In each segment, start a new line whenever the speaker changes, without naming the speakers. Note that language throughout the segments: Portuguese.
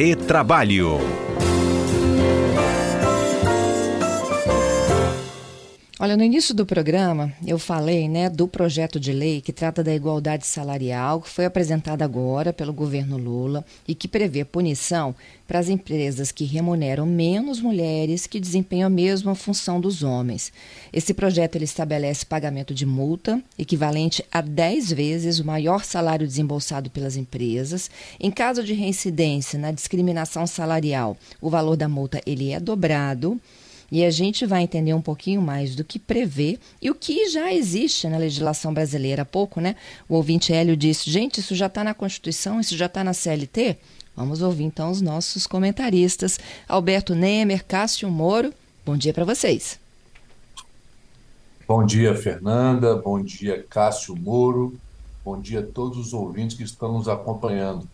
Retrabalho.
Olha, no início do programa eu falei né, do projeto de lei que trata da igualdade salarial, que foi apresentado agora pelo governo Lula e que prevê punição para as empresas que remuneram menos mulheres que desempenham a mesma função dos homens. Esse projeto ele estabelece pagamento de multa equivalente a 10 vezes o maior salário desembolsado pelas empresas. Em caso de reincidência na discriminação salarial, o valor da multa ele é dobrado e a gente vai entender um pouquinho mais do que prevê e o que já existe na legislação brasileira. Há pouco, né? O ouvinte Hélio disse: gente, isso já está na Constituição, isso já está na CLT? Vamos ouvir então os nossos comentaristas. Alberto Nemer, Cássio Moro, bom dia para vocês.
Bom dia, Fernanda. Bom dia, Cássio Moro. Bom dia a todos os ouvintes que estão nos acompanhando.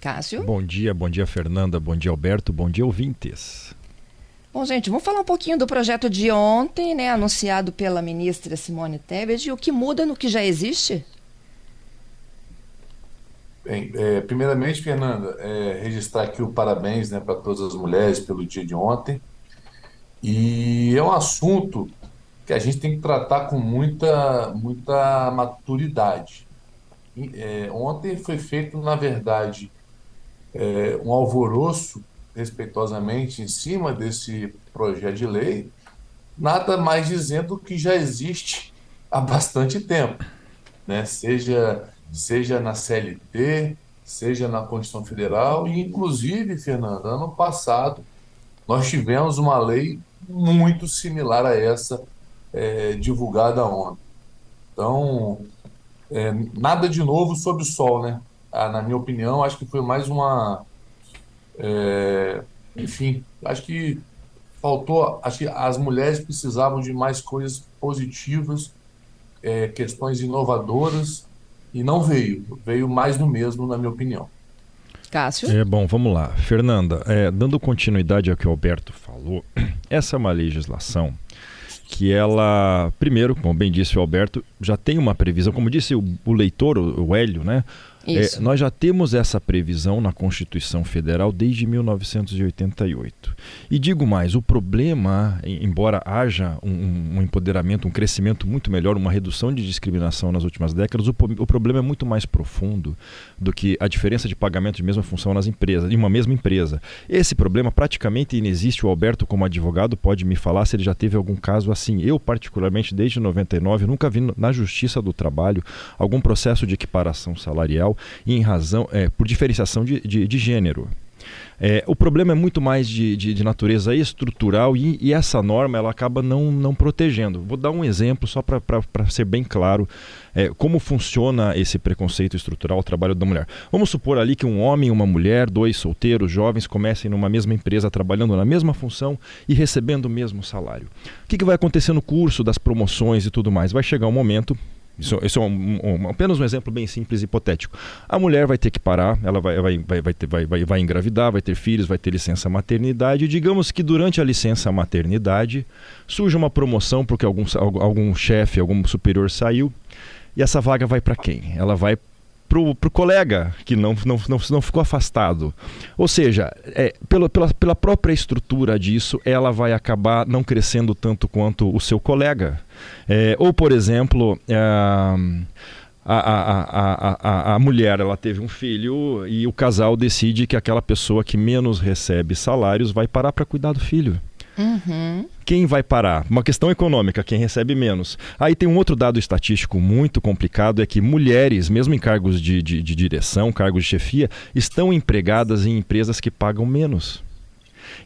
Cássio.
Bom dia, bom dia, Fernanda. Bom dia, Alberto. Bom dia, ouvintes.
Bom, gente, vamos falar um pouquinho do projeto de ontem, né, anunciado pela ministra Simone Tebet, e o que muda no que já existe?
Bem, é, primeiramente, Fernanda, é, registrar aqui o parabéns né, para todas as mulheres pelo dia de ontem. E é um assunto que a gente tem que tratar com muita, muita maturidade. É, ontem foi feito, na verdade, é, um alvoroço respeitosamente em cima desse projeto de lei, nada mais dizendo que já existe há bastante tempo, né? seja, seja na CLT, seja na Constituição Federal, e inclusive, Fernando, ano passado nós tivemos uma lei muito similar a essa é, divulgada ontem. Então, é, nada de novo sob o sol, né? Ah, na minha opinião, acho que foi mais uma, é, enfim, acho que faltou, acho que as mulheres precisavam de mais coisas positivas, é, questões inovadoras, e não veio. Veio mais do mesmo, na minha opinião.
Cássio?
É bom, vamos lá. Fernanda, é, dando continuidade ao que o Alberto falou, essa é uma legislação que ela, primeiro, como bem disse o Alberto, já tem uma previsão, como disse o, o leitor, o, o Hélio, né? É, nós já temos essa previsão na Constituição Federal desde 1988. E digo mais, o problema, embora haja um, um, empoderamento, um crescimento muito melhor, uma redução de discriminação nas últimas décadas, o, o, problema é muito mais profundo do que a diferença de pagamento de mesma função nas empresas, em uma mesma empresa. Esse problema praticamente inexiste. O Alberto, como advogado, pode me falar se ele já teve algum caso assim. Eu, particularmente, desde 99, nunca vi na Justiça do Trabalho algum processo de equiparação salarial em razão é, por diferenciação de, de, de gênero. É, o problema é muito mais de, de, de natureza estrutural e, e, essa norma ela acaba não, não protegendo. Vou dar um exemplo só para ser bem claro é, como funciona esse preconceito estrutural ao trabalho da mulher. Vamos supor ali que um homem e uma mulher, dois solteiros, jovens, comecem numa mesma empresa, trabalhando na mesma função e recebendo o mesmo salário. O que, que vai acontecer no curso das promoções e tudo mais? Vai chegar um momento isso, isso é um, um, apenas um exemplo bem simples e hipotético. A mulher vai ter que parar, ela vai, vai, vai, vai, ter, vai, vai, vai engravidar, vai ter filhos, vai ter licença maternidade. E digamos que durante a licença maternidade surge uma promoção porque algum, algum chefe, algum superior saiu. E essa vaga vai para quem? Ela vai pro, pro colega que não, não, não, não ficou afastado. Ou seja, é, pela, pela, pela própria estrutura disso, ela vai acabar não crescendo tanto quanto o seu colega. É, ou, por exemplo, é, a, a, a, a, a mulher ela teve um filho e o casal decide que aquela pessoa que menos recebe salários vai parar para cuidar do filho. Uhum. Quem vai parar? Uma questão econômica, quem recebe menos. Aí tem um outro dado estatístico muito complicado: é que mulheres, mesmo em cargos de, de, de direção, cargos de chefia, estão empregadas em empresas que pagam menos.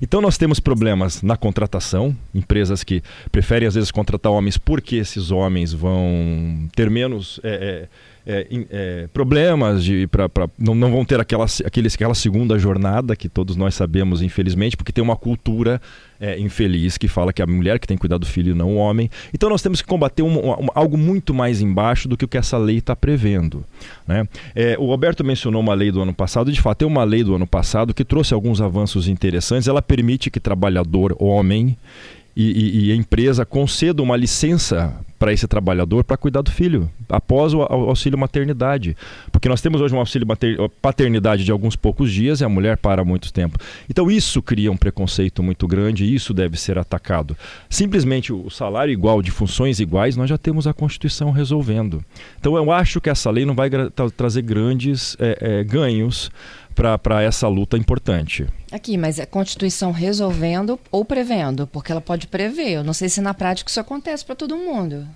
Então nós temos problemas na contratação, empresas que preferem às vezes contratar homens porque esses homens vão ter menos é, é, é, é problemas de pra, pra, não, não vão ter aquela, aqueles, aquela segunda jornada que todos nós sabemos, infelizmente, porque tem uma cultura é, infeliz que fala que a mulher que tem que cuidar do filho não o homem. Então nós temos que combater um, um, algo muito mais embaixo do que o que essa lei está prevendo. Né? É, o Alberto mencionou uma lei do ano passado, de fato, tem uma lei do ano passado que trouxe alguns avanços interessantes. Ela permite que trabalhador homem e, e, e empresa conceda uma licença para esse trabalhador para cuidar do filho, após o auxílio maternidade. Porque nós temos hoje um auxílio paternidade de alguns poucos dias e a mulher para muito tempo. Então isso cria um preconceito muito grande e isso deve ser atacado. Simplesmente o salário igual de funções iguais, nós já temos a Constituição resolvendo. Então eu acho que essa lei não vai tra trazer grandes é, é, ganhos para essa luta importante.
Aqui, mas a Constituição resolvendo ou prevendo? Porque ela pode prever. Eu não sei se na prática isso acontece para todo mundo.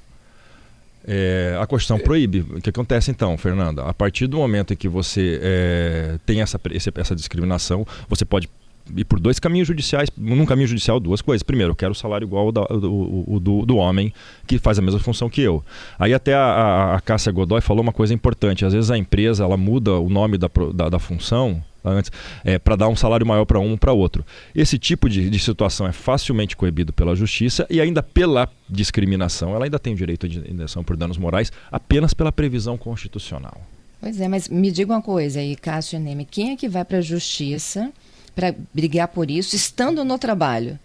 É, a Constituição proíbe. O que acontece então, Fernanda? A partir do momento em que você é, tem essa, essa discriminação, você pode ir por dois caminhos judiciais, num caminho judicial, duas coisas. Primeiro, eu quero o salário igual ao, da, do, do, do, homem que faz a mesma função que eu. Aí até a, a, a Cássia Godoy falou uma coisa importante. Às vezes a empresa ela muda o nome da, da, da função antes, é, para dar um salário maior para um para outro. Esse tipo de, de, situação é facilmente coibido pela justiça e ainda pela discriminação. Ela ainda tem o direito de indenização por danos morais apenas pela previsão constitucional.
Pois é, mas me diga uma coisa aí, Cássio Neme, quem é que vai para a justiça para brigar por isso, estando no trabalho?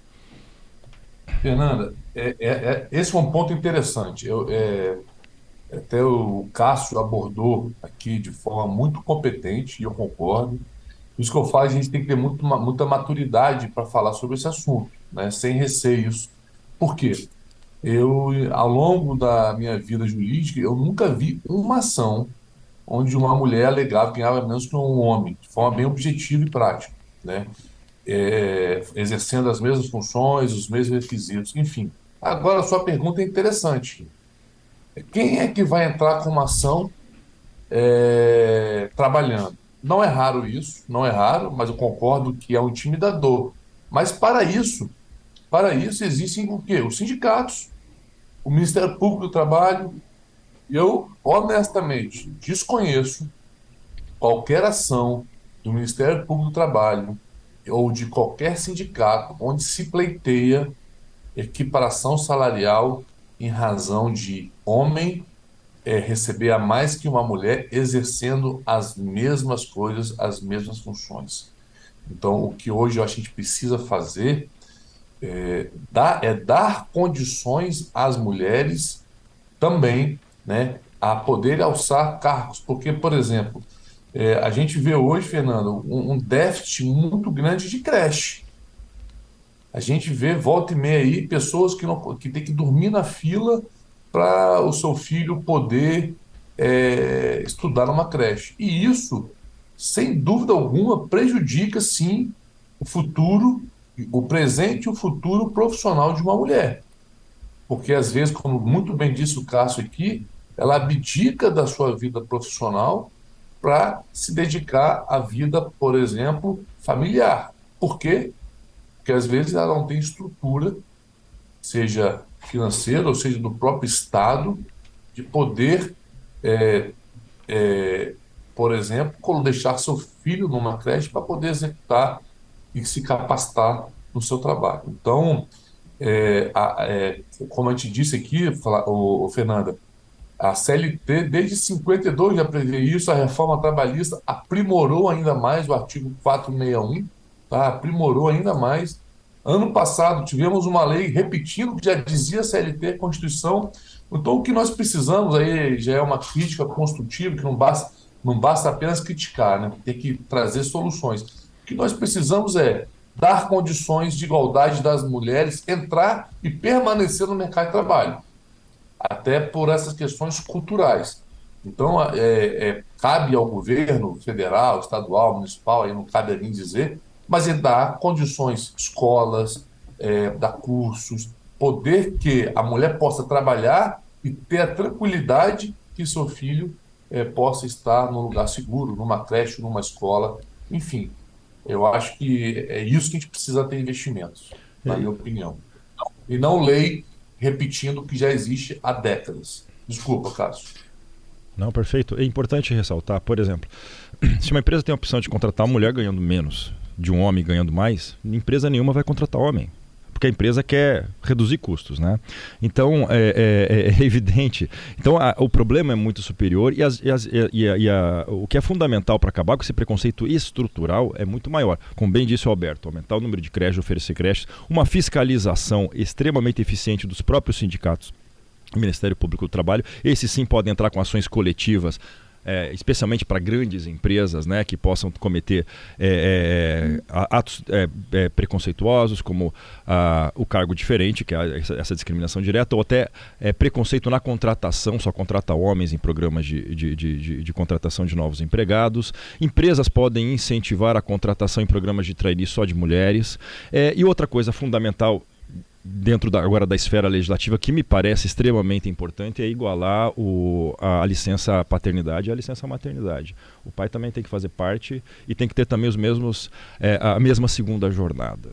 Fernanda, é, é, é, esse é um ponto interessante. Eu, é, até o Cássio abordou aqui de forma muito competente, e eu concordo. Isso que eu falo, a gente tem que ter muito, muita maturidade para falar sobre esse assunto, né? sem receios. Por quê? Eu, ao longo da minha vida jurídica, eu nunca vi uma ação onde uma mulher alegava que ganhava menos que um homem, de forma bem objetiva e prática né? É, exercendo as mesmas funções, os mesmos requisitos, enfim. Agora, a sua pergunta é interessante. Quem é que vai entrar com uma ação é, trabalhando? Não é raro isso, não é raro, mas eu concordo que é um intimidador. Mas para isso, para isso existem o quê? Os sindicatos, o Ministério Público do Trabalho. Eu, honestamente, desconheço qualquer ação do Ministério Público do Trabalho ou de qualquer sindicato onde se pleiteia equiparação salarial em razão de homem é, receber a mais que uma mulher exercendo as mesmas coisas, as mesmas funções. Então, o que hoje a gente precisa fazer é dar, é dar condições às mulheres também né, a poder alçar cargos. Porque, por exemplo, é, a gente vê hoje, Fernando, um, um, déficit muito grande de creche. A gente vê, volta e meia aí, pessoas que, não, que têm que dormir na fila para o seu filho poder é, estudar numa creche. E isso, sem dúvida alguma, prejudica, sim, o futuro, o presente e o futuro profissional de uma mulher. Porque, às vezes, como muito bem disse o Cássio aqui, ela abdica da sua vida profissional para se dedicar à vida, por exemplo, familiar. Por quê? Porque às vezes ela não tem estrutura, seja financeira ou seja do próprio Estado, de poder, é, é, por exemplo, deixar seu filho numa creche para poder executar e se capacitar no seu trabalho. Então, é, a, é, como a gente disse aqui, fala, o, o Fernanda, a CLT, desde 52 já prevê isso, a reforma trabalhista aprimorou ainda mais o artigo 461, tá? aprimorou ainda mais. Ano passado tivemos uma lei repetindo o que já dizia a CLT, a Constituição. Então, o que nós precisamos aí já é uma crítica construtiva, que não basta, não basta apenas criticar, né? tem que trazer soluções. O que nós precisamos é dar condições de igualdade das mulheres entrar e permanecer no mercado de trabalho até por essas questões culturais. Então, é, é, cabe ao governo federal, estadual, municipal, aí não cabe a mim dizer, mas é dar condições, escolas, é, dar cursos, poder que a mulher possa trabalhar e ter a tranquilidade que seu filho é, possa estar num lugar seguro, numa creche, numa escola, enfim. Eu acho que é isso que a gente precisa ter investimentos, na minha opinião. E não lei repetindo o que já existe há décadas. Desculpa, Cássio.
Não, perfeito. É importante ressaltar, por exemplo, se uma empresa tem a opção de contratar uma mulher ganhando menos de um homem ganhando mais, empresa nenhuma vai contratar homem porque a empresa quer reduzir custos, né? Então é, é, é evidente. Então a, o problema é muito superior e, as, e, as, e, a, e a, o que é fundamental para acabar com esse preconceito estrutural é muito maior. Como bem disse o Alberto, aumentar o número de creches, oferecer creches, uma fiscalização extremamente eficiente dos próprios sindicatos Ministério Público do Trabalho. Esses sim podem entrar com ações coletivas é, especialmente para grandes empresas né, que possam cometer é, é, atos é, é, preconceituosos, como a, o cargo diferente, que é essa, essa discriminação direta, ou até é, preconceito na contratação, só contrata homens em programas de, de, de, de, de contratação de novos empregados. Empresas podem incentivar a contratação em programas de trainee só de mulheres. e outra coisa fundamental dentro da, agora da esfera legislativa que me parece extremamente importante é igualar o, a, licença paternidade e a licença maternidade. O pai também tem que fazer parte e tem que ter também os mesmos é, a mesma segunda jornada.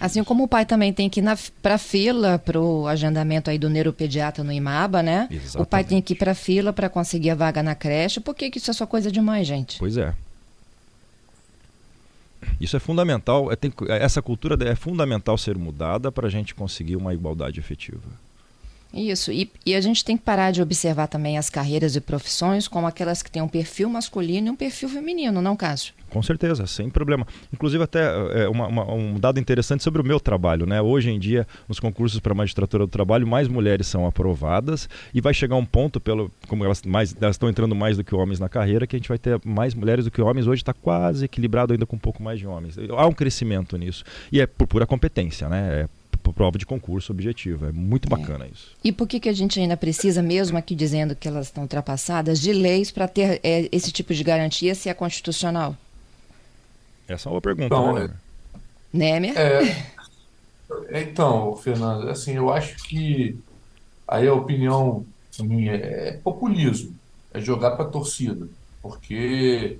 Assim como o pai também tem que ir para a fila para o agendamento aí do neuropediatra no IMABA, né? Exatamente. O pai tem que ir para a fila para conseguir a vaga na creche. Por que, que isso é só coisa de mãe, gente?
Pois é. Isso é fundamental, é, tem, essa cultura é fundamental ser mudada para a gente conseguir uma igualdade efetiva.
Isso, e, e, a gente tem que parar de observar também as carreiras e profissões como aquelas que têm um perfil masculino e um perfil feminino, não, Cássio?
Com certeza, sem problema. Inclusive, até é, uma, uma, um dado interessante sobre o meu trabalho. Né? Hoje em dia, nos concursos para magistratura do trabalho, mais mulheres são aprovadas e vai chegar um ponto, pelo, como elas, mais, elas estão entrando mais do que homens na carreira, que a gente vai ter mais mulheres do que homens. Hoje está quase equilibrado ainda com um pouco mais de homens. Há um crescimento nisso. E é por pura competência, né? É prova de concurso objetiva. É muito é. bacana é. isso.
E por que, que a gente ainda precisa, mesmo aqui dizendo que elas estão ultrapassadas, de leis para ter é, esse tipo de garantia se é constitucional?
Essa é uma pergunta, então, né?
É, é, então, Fernando, assim, eu acho que aí a opinião minha é populismo, é jogar para a torcida, porque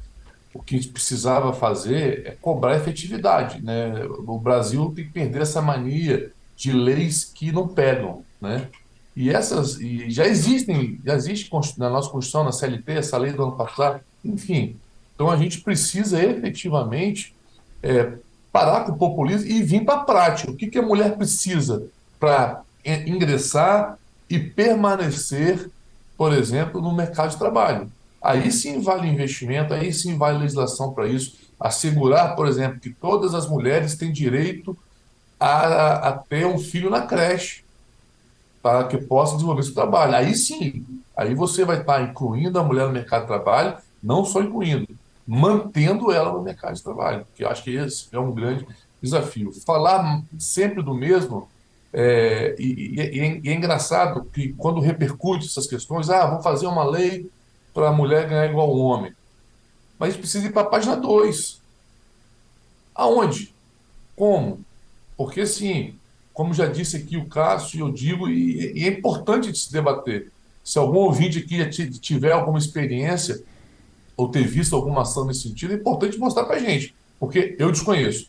o que a gente precisava fazer é cobrar efetividade, né? O Brasil tem que perder essa mania de leis que não pegam, né? E essas e já existem, já existe na nossa Constituição, na CLT, essa lei do ano passado, enfim. Então a gente precisa efetivamente é, parar com o populismo e vir para a prática. O que, que a mulher precisa para ingressar e permanecer, por exemplo, no mercado de trabalho? Aí sim vale investimento, aí sim vale legislação para isso. Assegurar, por exemplo, que todas as mulheres têm direito a, a ter um filho na creche para que possa desenvolver seu trabalho. Aí sim, aí você vai estar incluindo a mulher no mercado de trabalho, não só incluindo, mantendo ela no mercado de trabalho, que eu acho que esse é um grande desafio. Falar sempre do mesmo, é, e, e, é, e, é, engraçado que quando repercute essas questões, ah, vou fazer uma lei para a mulher ganhar igual ao homem. Mas precisa ir para a página 2. Aonde? Como? Porque, sim, como já disse aqui o Cássio, eu digo, e, e é importante de se debater. Se algum ouvinte aqui tiver alguma experiência ou ter visto alguma ação nesse sentido, é importante mostrar para a gente, porque eu desconheço.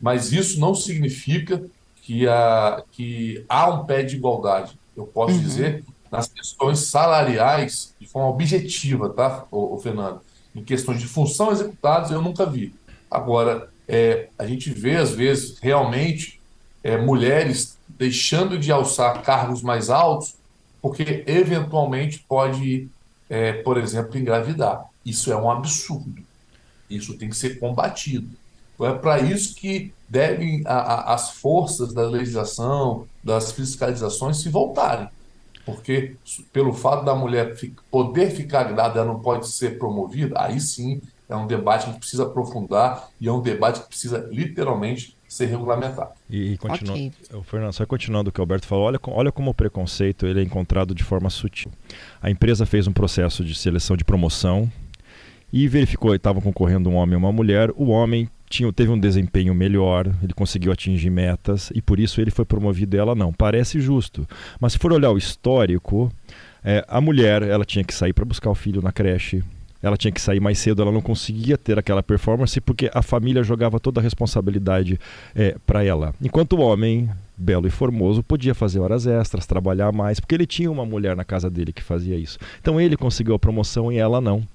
Mas isso não significa que, a, que há um pé de igualdade. Eu posso uhum. dizer nas questões salariais de forma objetiva, tá, o, Fernando? Em questões de função executadas, eu nunca vi. Agora, é, a gente vê, às vezes, realmente é, mulheres deixando de alçar cargos mais altos porque, eventualmente, pode, é, por exemplo, engravidar. Isso é um absurdo. Isso tem que ser combatido. Então, é para isso que devem a, a, as forças da legislação, das fiscalizações se voltarem. Porque, pelo fato da mulher poder ficar grávida, ela não pode ser promovida, aí sim é um debate que a gente precisa aprofundar e é um debate que precisa literalmente ser regulamentado.
E, e continua, okay. Fernando, só continuando o que o Alberto falou, olha, olha como o preconceito ele é encontrado de forma sutil. A empresa fez um processo de seleção de promoção e verificou que estava concorrendo um homem e uma mulher. O homem tinha, teve um desempenho melhor, ele conseguiu atingir metas e por isso ele foi promovido e ela não. Parece justo, mas se for olhar o histórico, é, a mulher ela tinha que sair para buscar o filho na creche, ela tinha que sair mais cedo, ela não conseguia ter aquela performance porque a família jogava toda a responsabilidade é, para ela. Enquanto o homem, belo e formoso, podia fazer horas extras, trabalhar mais, porque ele tinha uma mulher na casa dele que fazia isso. Então ele conseguiu a promoção e ela não.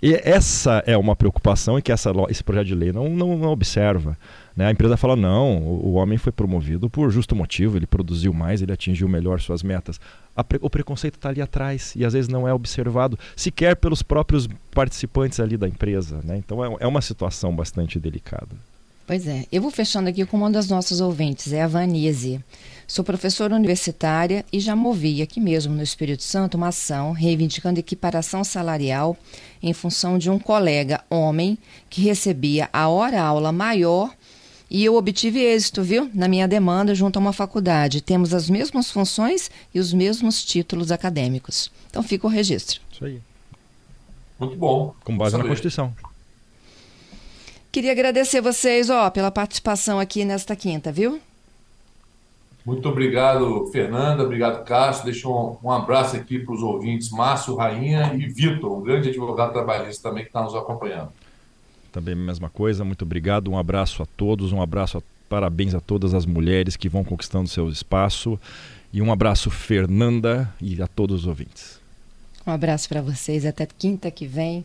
E essa é uma preocupação e que essa, esse projeto de lei não, não, não observa. Né? A empresa fala: não, o, homem foi promovido por justo motivo, ele produziu mais, ele atingiu melhor suas metas. Pre, o preconceito está ali atrás e às vezes não é observado sequer pelos próprios participantes ali da empresa. Né? Então é, é uma situação bastante delicada.
Pois é. Eu vou fechando aqui com uma das nossas ouvintes, é a Vanise. Sou professora universitária e já movi aqui mesmo no Espírito Santo uma ação reivindicando equiparação salarial em função de um colega homem que recebia a hora-aula maior e eu obtive êxito, viu? Na minha demanda junto a uma faculdade. Temos as mesmas funções e os mesmos títulos acadêmicos. Então fica o registro.
Isso aí.
Muito bom.
Com base na Constituição.
Queria agradecer vocês, ó, pela participação aqui nesta quinta, viu?
Muito obrigado, Fernanda. Obrigado, Cássio. Deixa um, um abraço aqui para os ouvintes Márcio, Rainha e Vitor, um grande advogado trabalhista também que está nos acompanhando.
Também a mesma coisa. Muito obrigado. Um abraço a todos. Um abraço, a, parabéns a todas as mulheres que vão conquistando seu espaço. E um abraço, Fernanda, e a todos os ouvintes.
Um abraço para vocês. Até quinta que vem.